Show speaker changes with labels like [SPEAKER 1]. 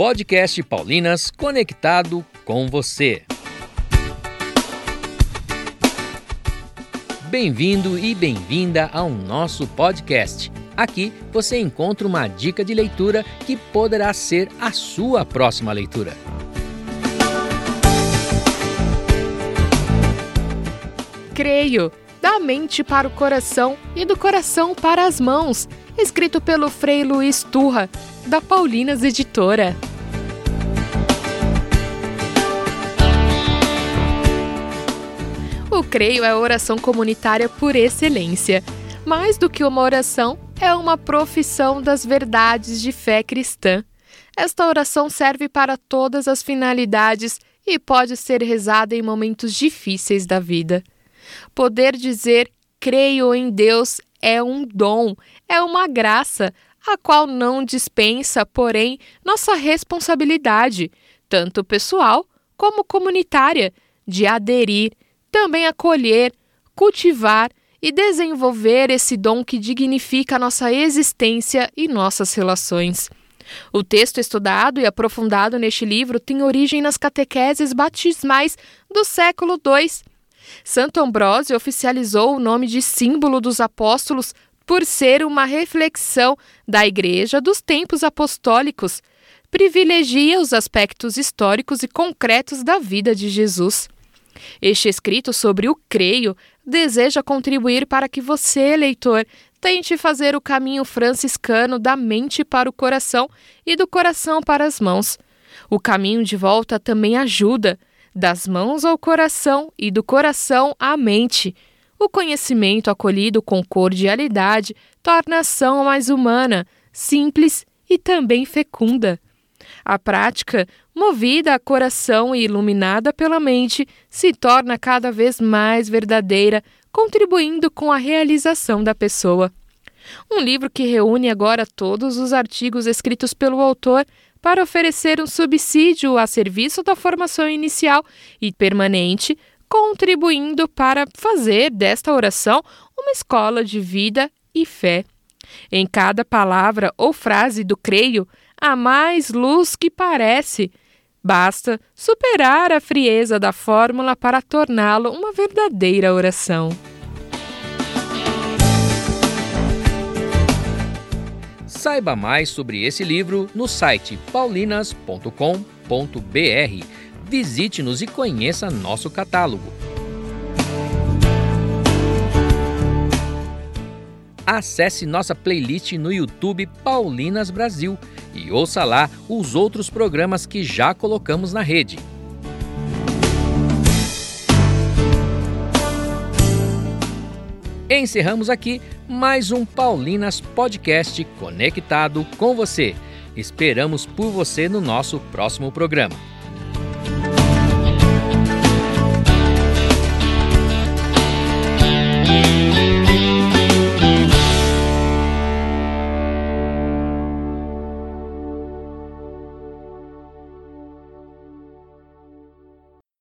[SPEAKER 1] podcast Paulinas conectado com você. Bem-vindo e bem-vinda ao nosso podcast. Aqui você encontra uma dica de leitura que poderá ser a sua próxima leitura.
[SPEAKER 2] Creio, da mente para o coração e do coração para as mãos, escrito pelo Frei Luiz Turra, da Paulinas Editora. Creio é a oração comunitária por excelência. Mais do que uma oração, é uma profissão das verdades de fé cristã. Esta oração serve para todas as finalidades e pode ser rezada em momentos difíceis da vida. Poder dizer creio em Deus é um dom, é uma graça, a qual não dispensa, porém, nossa responsabilidade, tanto pessoal como comunitária, de aderir, também acolher, cultivar e desenvolver esse dom que dignifica nossa existência e nossas relações. O texto estudado e aprofundado neste livro tem origem nas catequeses batismais do século II. Santo Ambrósio oficializou o nome de símbolo dos apóstolos por ser uma reflexão da Igreja dos tempos apostólicos. Privilegia os aspectos históricos e concretos da vida de Jesus. Este escrito sobre o creio deseja contribuir para que você, leitor, tente fazer o caminho franciscano da mente para o coração e do coração para as mãos. O caminho de volta também ajuda, das mãos ao coração e do coração à mente. O conhecimento acolhido com cordialidade torna a ação mais humana, simples e também fecunda. A prática, movida a coração e iluminada pela mente, se torna cada vez mais verdadeira, contribuindo com a realização da pessoa. Um livro que reúne agora todos os artigos escritos pelo autor para oferecer um subsídio a serviço da formação inicial e permanente, contribuindo para fazer desta oração uma escola de vida e fé. Em cada palavra ou frase do creio, há mais luz que parece. Basta superar a frieza da fórmula para torná-lo uma verdadeira oração.
[SPEAKER 1] Saiba mais sobre esse livro no site paulinas.com.br. Visite-nos e conheça nosso catálogo. Acesse nossa playlist no YouTube Paulinas Brasil e ouça lá os outros programas que já colocamos na rede. Encerramos aqui mais um Paulinas Podcast conectado com você. Esperamos por você no nosso próximo programa.